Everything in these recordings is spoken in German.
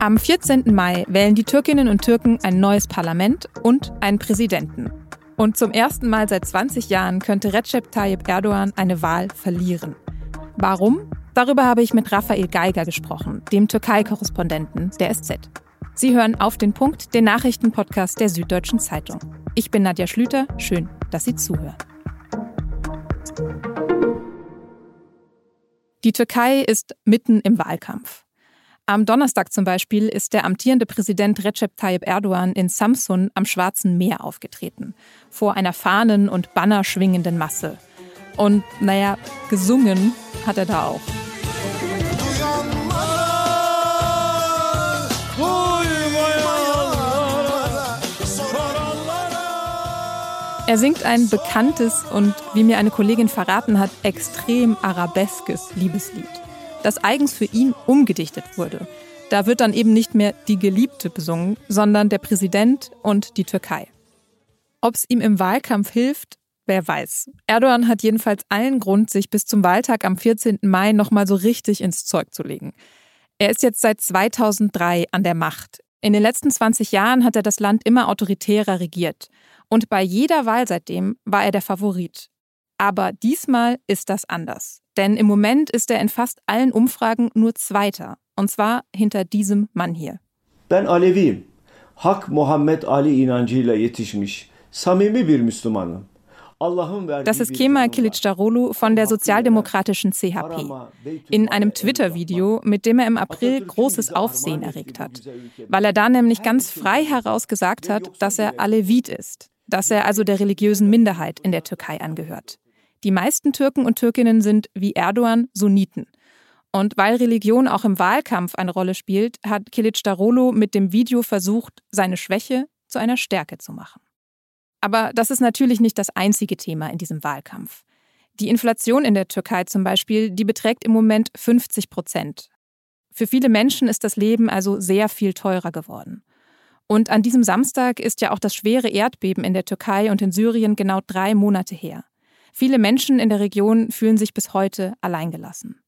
Am 14. Mai wählen die Türkinnen und Türken ein neues Parlament und einen Präsidenten. Und zum ersten Mal seit 20 Jahren könnte Recep Tayyip Erdogan eine Wahl verlieren. Warum? Darüber habe ich mit Raphael Geiger gesprochen, dem Türkei-Korrespondenten der SZ. Sie hören auf den Punkt, den Nachrichtenpodcast der Süddeutschen Zeitung. Ich bin Nadja Schlüter, schön, dass Sie zuhören. Die Türkei ist mitten im Wahlkampf. Am Donnerstag zum Beispiel ist der amtierende Präsident Recep Tayyip Erdogan in Samsun am Schwarzen Meer aufgetreten, vor einer Fahnen- und Banner schwingenden Masse. Und naja, gesungen hat er da auch. Er singt ein bekanntes und, wie mir eine Kollegin verraten hat, extrem arabeskes Liebeslied, das eigens für ihn umgedichtet wurde. Da wird dann eben nicht mehr die Geliebte besungen, sondern der Präsident und die Türkei. Ob es ihm im Wahlkampf hilft, wer weiß. Erdogan hat jedenfalls allen Grund, sich bis zum Wahltag am 14. Mai nochmal so richtig ins Zeug zu legen. Er ist jetzt seit 2003 an der Macht. In den letzten 20 Jahren hat er das Land immer autoritärer regiert. Und bei jeder Wahl seitdem war er der Favorit. Aber diesmal ist das anders. Denn im Moment ist er in fast allen Umfragen nur Zweiter. Und zwar hinter diesem Mann hier. Ben Aleviyim. Hak Muhammed Ali inancıyla yetişmiş samimi bir Müslümanım. Das ist Kemal Kilicdaroglu von der sozialdemokratischen CHP. In einem Twitter-Video, mit dem er im April großes Aufsehen erregt hat. Weil er da nämlich ganz frei heraus gesagt hat, dass er Alevit ist dass er also der religiösen Minderheit in der Türkei angehört. Die meisten Türken und Türkinnen sind, wie Erdogan, Sunniten. Und weil Religion auch im Wahlkampf eine Rolle spielt, hat Kilic Darolo mit dem Video versucht, seine Schwäche zu einer Stärke zu machen. Aber das ist natürlich nicht das einzige Thema in diesem Wahlkampf. Die Inflation in der Türkei zum Beispiel, die beträgt im Moment 50 Prozent. Für viele Menschen ist das Leben also sehr viel teurer geworden. Und an diesem Samstag ist ja auch das schwere Erdbeben in der Türkei und in Syrien genau drei Monate her. Viele Menschen in der Region fühlen sich bis heute alleingelassen.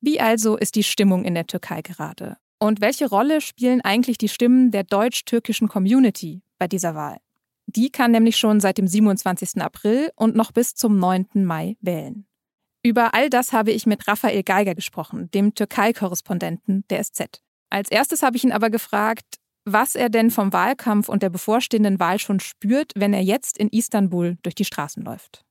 Wie also ist die Stimmung in der Türkei gerade? Und welche Rolle spielen eigentlich die Stimmen der deutsch-türkischen Community bei dieser Wahl? Die kann nämlich schon seit dem 27. April und noch bis zum 9. Mai wählen. Über all das habe ich mit Raphael Geiger gesprochen, dem Türkei-Korrespondenten der SZ. Als erstes habe ich ihn aber gefragt, was er denn vom Wahlkampf und der bevorstehenden Wahl schon spürt, wenn er jetzt in Istanbul durch die Straßen läuft.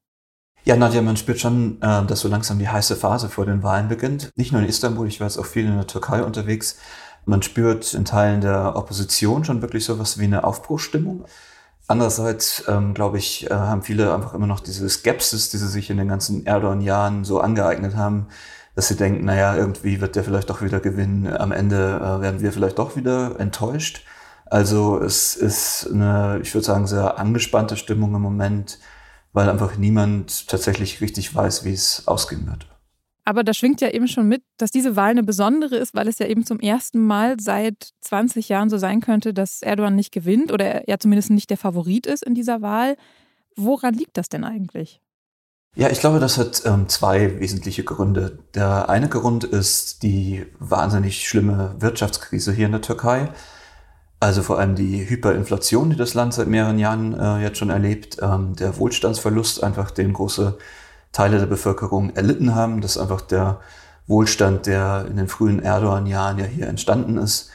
Ja, Nadja, man spürt schon, äh, dass so langsam die heiße Phase vor den Wahlen beginnt. Nicht nur in Istanbul, ich war jetzt auch viel in der Türkei unterwegs. Man spürt in Teilen der Opposition schon wirklich so was wie eine Aufbruchstimmung. Andererseits, ähm, glaube ich, äh, haben viele einfach immer noch diese Skepsis, die sie sich in den ganzen Erdogan-Jahren so angeeignet haben, dass sie denken, naja, irgendwie wird der vielleicht doch wieder gewinnen. Am Ende äh, werden wir vielleicht doch wieder enttäuscht. Also es ist eine, ich würde sagen, sehr angespannte Stimmung im Moment, weil einfach niemand tatsächlich richtig weiß, wie es ausgehen wird. Aber da schwingt ja eben schon mit, dass diese Wahl eine besondere ist, weil es ja eben zum ersten Mal seit 20 Jahren so sein könnte, dass Erdogan nicht gewinnt oder er zumindest nicht der Favorit ist in dieser Wahl. Woran liegt das denn eigentlich? Ja, ich glaube, das hat ähm, zwei wesentliche Gründe. Der eine Grund ist die wahnsinnig schlimme Wirtschaftskrise hier in der Türkei. Also vor allem die Hyperinflation, die das Land seit mehreren Jahren äh, jetzt schon erlebt, ähm, der Wohlstandsverlust, einfach den große Teile der Bevölkerung erlitten haben. Das ist einfach der Wohlstand, der in den frühen Erdogan-Jahren ja hier entstanden ist,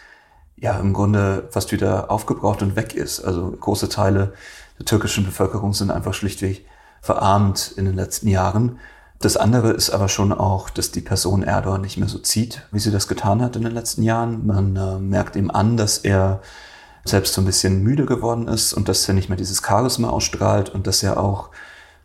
ja im Grunde fast wieder aufgebraucht und weg ist. Also große Teile der türkischen Bevölkerung sind einfach schlichtweg verarmt in den letzten Jahren. Das andere ist aber schon auch, dass die Person Erdogan nicht mehr so zieht, wie sie das getan hat in den letzten Jahren. Man äh, merkt ihm an, dass er selbst so ein bisschen müde geworden ist und dass er nicht mehr dieses Charisma ausstrahlt und dass er auch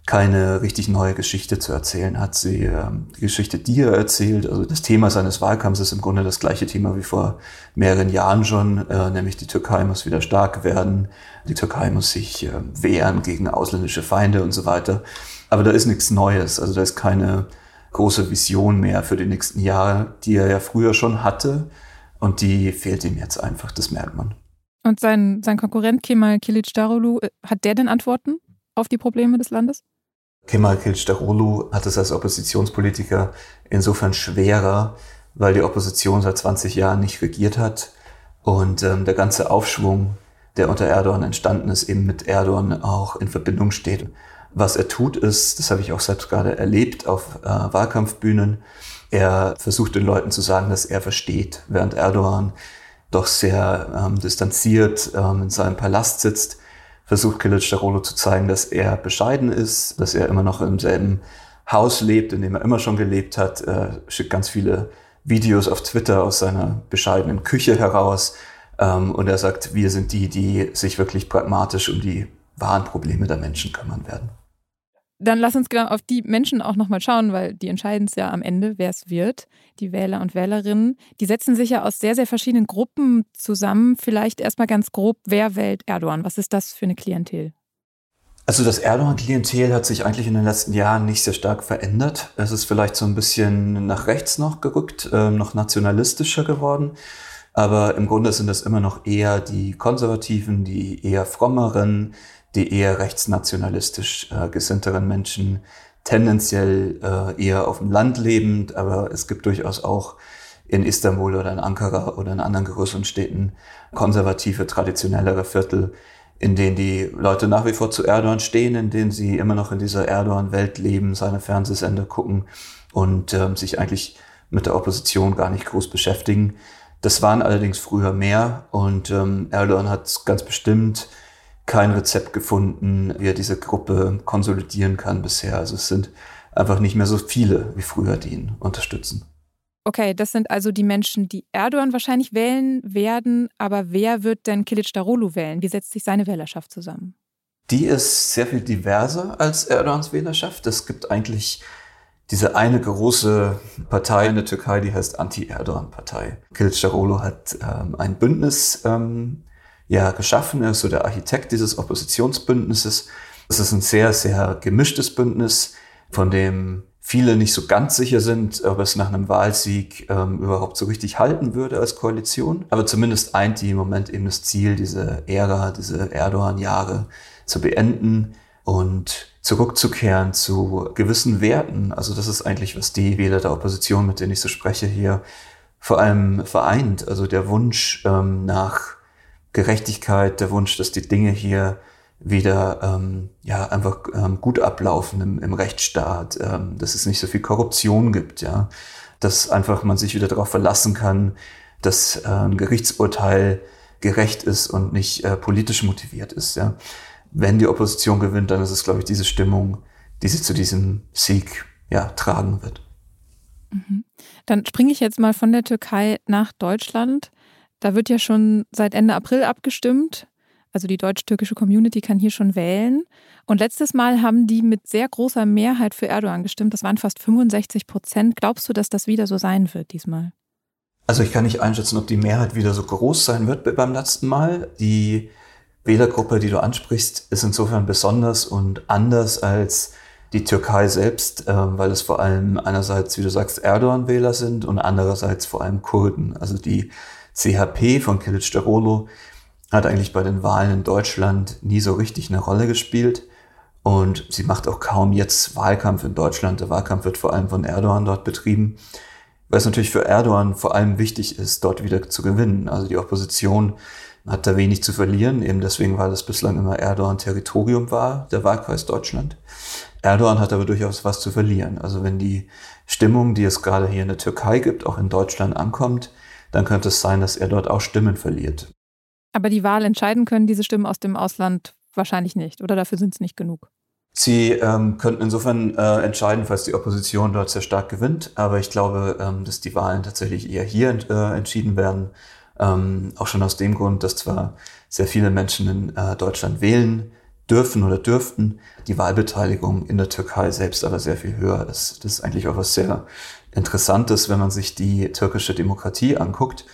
keine richtig neue Geschichte zu erzählen hat. Sie, äh, die Geschichte, die er erzählt, also das Thema seines Wahlkampfs ist im Grunde das gleiche Thema wie vor mehreren Jahren schon, äh, nämlich die Türkei muss wieder stark werden, die Türkei muss sich äh, wehren gegen ausländische Feinde und so weiter. Aber da ist nichts Neues, also da ist keine große Vision mehr für die nächsten Jahre, die er ja früher schon hatte und die fehlt ihm jetzt einfach, das merkt man. Und sein, sein Konkurrent Kemal Kılıçdaroğlu, äh, hat der denn Antworten auf die Probleme des Landes? Kemal Kılıçdaroğlu hat es als Oppositionspolitiker insofern schwerer, weil die Opposition seit 20 Jahren nicht regiert hat Und ähm, der ganze Aufschwung, der unter Erdogan entstanden ist, eben mit Erdogan auch in Verbindung steht. Was er tut, ist, das habe ich auch selbst gerade erlebt auf äh, Wahlkampfbühnen, er versucht den Leuten zu sagen, dass er versteht, während Erdogan doch sehr ähm, distanziert ähm, in seinem Palast sitzt, versucht Kılıçdaroğlu zu zeigen, dass er bescheiden ist, dass er immer noch im selben Haus lebt, in dem er immer schon gelebt hat, er schickt ganz viele Videos auf Twitter aus seiner bescheidenen Küche heraus ähm, und er sagt, wir sind die, die sich wirklich pragmatisch um die wahren Probleme der Menschen kümmern werden. Dann lass uns genau auf die Menschen auch nochmal schauen, weil die entscheiden es ja am Ende, wer es wird. Die Wähler und Wählerinnen. Die setzen sich ja aus sehr, sehr verschiedenen Gruppen zusammen. Vielleicht erstmal ganz grob, wer wählt Erdogan? Was ist das für eine Klientel? Also das Erdogan-Klientel hat sich eigentlich in den letzten Jahren nicht sehr stark verändert. Es ist vielleicht so ein bisschen nach rechts noch gerückt, äh, noch nationalistischer geworden. Aber im Grunde sind es immer noch eher die Konservativen, die eher frommeren, die eher rechtsnationalistisch äh, gesinnteren Menschen, tendenziell äh, eher auf dem Land lebend, aber es gibt durchaus auch in Istanbul oder in Ankara oder in anderen größeren Städten konservative, traditionellere Viertel, in denen die Leute nach wie vor zu Erdogan stehen, in denen sie immer noch in dieser Erdogan-Welt leben, seine Fernsehsender gucken und ähm, sich eigentlich mit der Opposition gar nicht groß beschäftigen. Das waren allerdings früher mehr und ähm, Erdogan hat ganz bestimmt kein Rezept gefunden, wie er diese Gruppe konsolidieren kann bisher. Also es sind einfach nicht mehr so viele wie früher, die ihn unterstützen. Okay, das sind also die Menschen, die Erdogan wahrscheinlich wählen werden. Aber wer wird denn Kilic Darolu wählen? Wie setzt sich seine Wählerschaft zusammen? Die ist sehr viel diverser als Erdogans Wählerschaft. Es gibt eigentlich diese eine große Partei in der Türkei, die heißt Anti-Erdogan-Partei. Kilic Darolu hat ähm, ein Bündnis ähm, ja geschaffen. Er ist so der Architekt dieses Oppositionsbündnisses. Es ist ein sehr, sehr gemischtes Bündnis, von dem viele nicht so ganz sicher sind, ob es nach einem Wahlsieg ähm, überhaupt so richtig halten würde als Koalition. Aber zumindest eint die im Moment eben das Ziel, diese Ära, diese Erdogan-Jahre zu beenden und zurückzukehren zu gewissen Werten. Also das ist eigentlich, was die Wähler der Opposition, mit denen ich so spreche, hier vor allem vereint. Also der Wunsch ähm, nach Gerechtigkeit, der Wunsch, dass die Dinge hier wieder ähm, ja einfach ähm, gut ablaufen im, im Rechtsstaat, ähm, dass es nicht so viel Korruption gibt, ja, dass einfach man sich wieder darauf verlassen kann, dass äh, ein Gerichtsurteil gerecht ist und nicht äh, politisch motiviert ist, ja. Wenn die Opposition gewinnt, dann ist es, glaube ich, diese Stimmung, die sie zu diesem Sieg ja tragen wird. Mhm. Dann springe ich jetzt mal von der Türkei nach Deutschland. Da wird ja schon seit Ende April abgestimmt. Also die deutsch-türkische Community kann hier schon wählen. Und letztes Mal haben die mit sehr großer Mehrheit für Erdogan gestimmt. Das waren fast 65 Prozent. Glaubst du, dass das wieder so sein wird diesmal? Also ich kann nicht einschätzen, ob die Mehrheit wieder so groß sein wird wie beim letzten Mal. Die Wählergruppe, die du ansprichst, ist insofern besonders und anders als die Türkei selbst, äh, weil es vor allem einerseits, wie du sagst, Erdogan-Wähler sind und andererseits vor allem Kurden. Also die CHP von Kilic Darolo hat eigentlich bei den Wahlen in Deutschland nie so richtig eine Rolle gespielt. Und sie macht auch kaum jetzt Wahlkampf in Deutschland. Der Wahlkampf wird vor allem von Erdogan dort betrieben, weil es natürlich für Erdogan vor allem wichtig ist, dort wieder zu gewinnen. Also die Opposition hat da wenig zu verlieren, eben deswegen, weil es bislang immer Erdogan-Territorium war, der Wahlkreis Deutschland. Erdogan hat aber durchaus was zu verlieren. Also wenn die Stimmung, die es gerade hier in der Türkei gibt, auch in Deutschland ankommt, dann könnte es sein, dass er dort auch Stimmen verliert. Aber die Wahl entscheiden können diese Stimmen aus dem Ausland wahrscheinlich nicht, oder dafür sind es nicht genug? Sie ähm, könnten insofern äh, entscheiden, falls die Opposition dort sehr stark gewinnt. Aber ich glaube, ähm, dass die Wahlen tatsächlich eher hier äh, entschieden werden. Ähm, auch schon aus dem Grund, dass zwar sehr viele Menschen in äh, Deutschland wählen dürfen oder dürften, die Wahlbeteiligung in der Türkei selbst aber sehr viel höher ist. Das ist eigentlich auch was sehr Interessantes, wenn man sich die türkische Demokratie anguckt,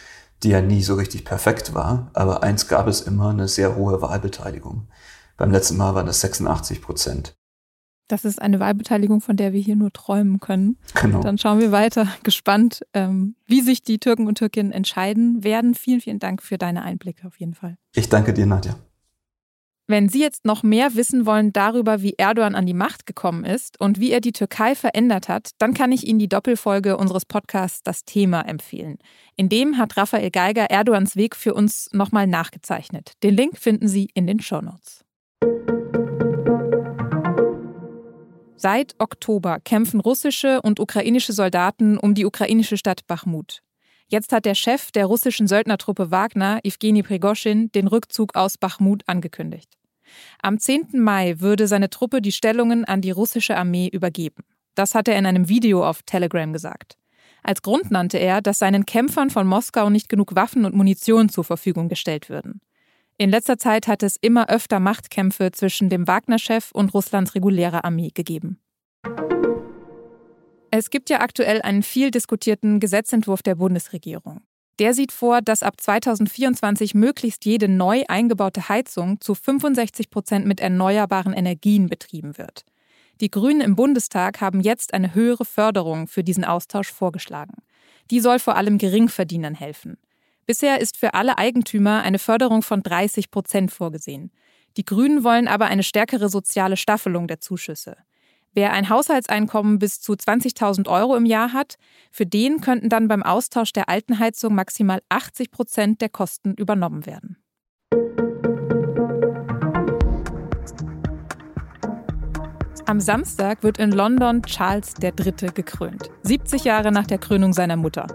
die ja nie so richtig perfekt war, aber eins gab es immer, eine sehr hohe Wahlbeteiligung. Beim letzten Mal waren das 86 Prozent. Das ist eine Wahlbeteiligung, von der wir hier nur träumen können. Genau. Dann schauen wir weiter, gespannt, ähm, wie sich die Türken und Türkinnen entscheiden werden. Vielen, vielen Dank für deine Einblicke auf jeden Fall. Ich danke dir, Nadja. Wenn Sie jetzt noch mehr wissen wollen darüber, wie Erdogan an die Macht gekommen ist und wie er die Türkei verändert hat, dann kann ich Ihnen die Doppelfolge unseres Podcasts Das Thema empfehlen. In dem hat Raphael Geiger Erdogans Weg für uns nochmal nachgezeichnet. Den Link finden Sie in den Shownotes. Seit Oktober kämpfen russische und ukrainische Soldaten um die ukrainische Stadt Bachmut. Jetzt hat der Chef der russischen Söldnertruppe Wagner, Evgeny Prigoschin, den Rückzug aus Bachmut angekündigt. Am 10. Mai würde seine Truppe die Stellungen an die russische Armee übergeben. Das hat er in einem Video auf Telegram gesagt. Als Grund nannte er, dass seinen Kämpfern von Moskau nicht genug Waffen und Munition zur Verfügung gestellt würden. In letzter Zeit hat es immer öfter Machtkämpfe zwischen dem Wagner-Chef und Russlands regulärer Armee gegeben. Es gibt ja aktuell einen viel diskutierten Gesetzentwurf der Bundesregierung. Der sieht vor, dass ab 2024 möglichst jede neu eingebaute Heizung zu 65 Prozent mit erneuerbaren Energien betrieben wird. Die Grünen im Bundestag haben jetzt eine höhere Förderung für diesen Austausch vorgeschlagen. Die soll vor allem Geringverdienern helfen. Bisher ist für alle Eigentümer eine Förderung von 30 Prozent vorgesehen. Die Grünen wollen aber eine stärkere soziale Staffelung der Zuschüsse. Wer ein Haushaltseinkommen bis zu 20.000 Euro im Jahr hat, für den könnten dann beim Austausch der alten Heizung maximal 80 Prozent der Kosten übernommen werden. Am Samstag wird in London Charles III. gekrönt. 70 Jahre nach der Krönung seiner Mutter.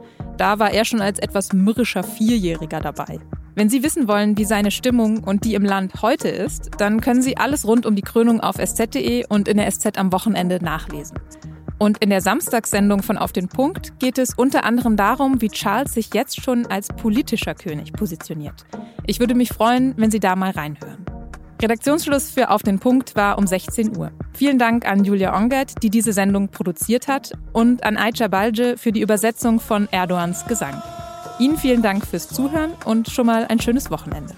Da war er schon als etwas mürrischer Vierjähriger dabei. Wenn Sie wissen wollen, wie seine Stimmung und die im Land heute ist, dann können Sie alles rund um die Krönung auf sz.de und in der SZ am Wochenende nachlesen. Und in der Samstagssendung von Auf den Punkt geht es unter anderem darum, wie Charles sich jetzt schon als politischer König positioniert. Ich würde mich freuen, wenn Sie da mal reinhören. Redaktionsschluss für Auf den Punkt war um 16 Uhr. Vielen Dank an Julia Ongert, die diese Sendung produziert hat, und an Aicha Balje für die Übersetzung von Erdogans Gesang. Ihnen vielen Dank fürs Zuhören und schon mal ein schönes Wochenende.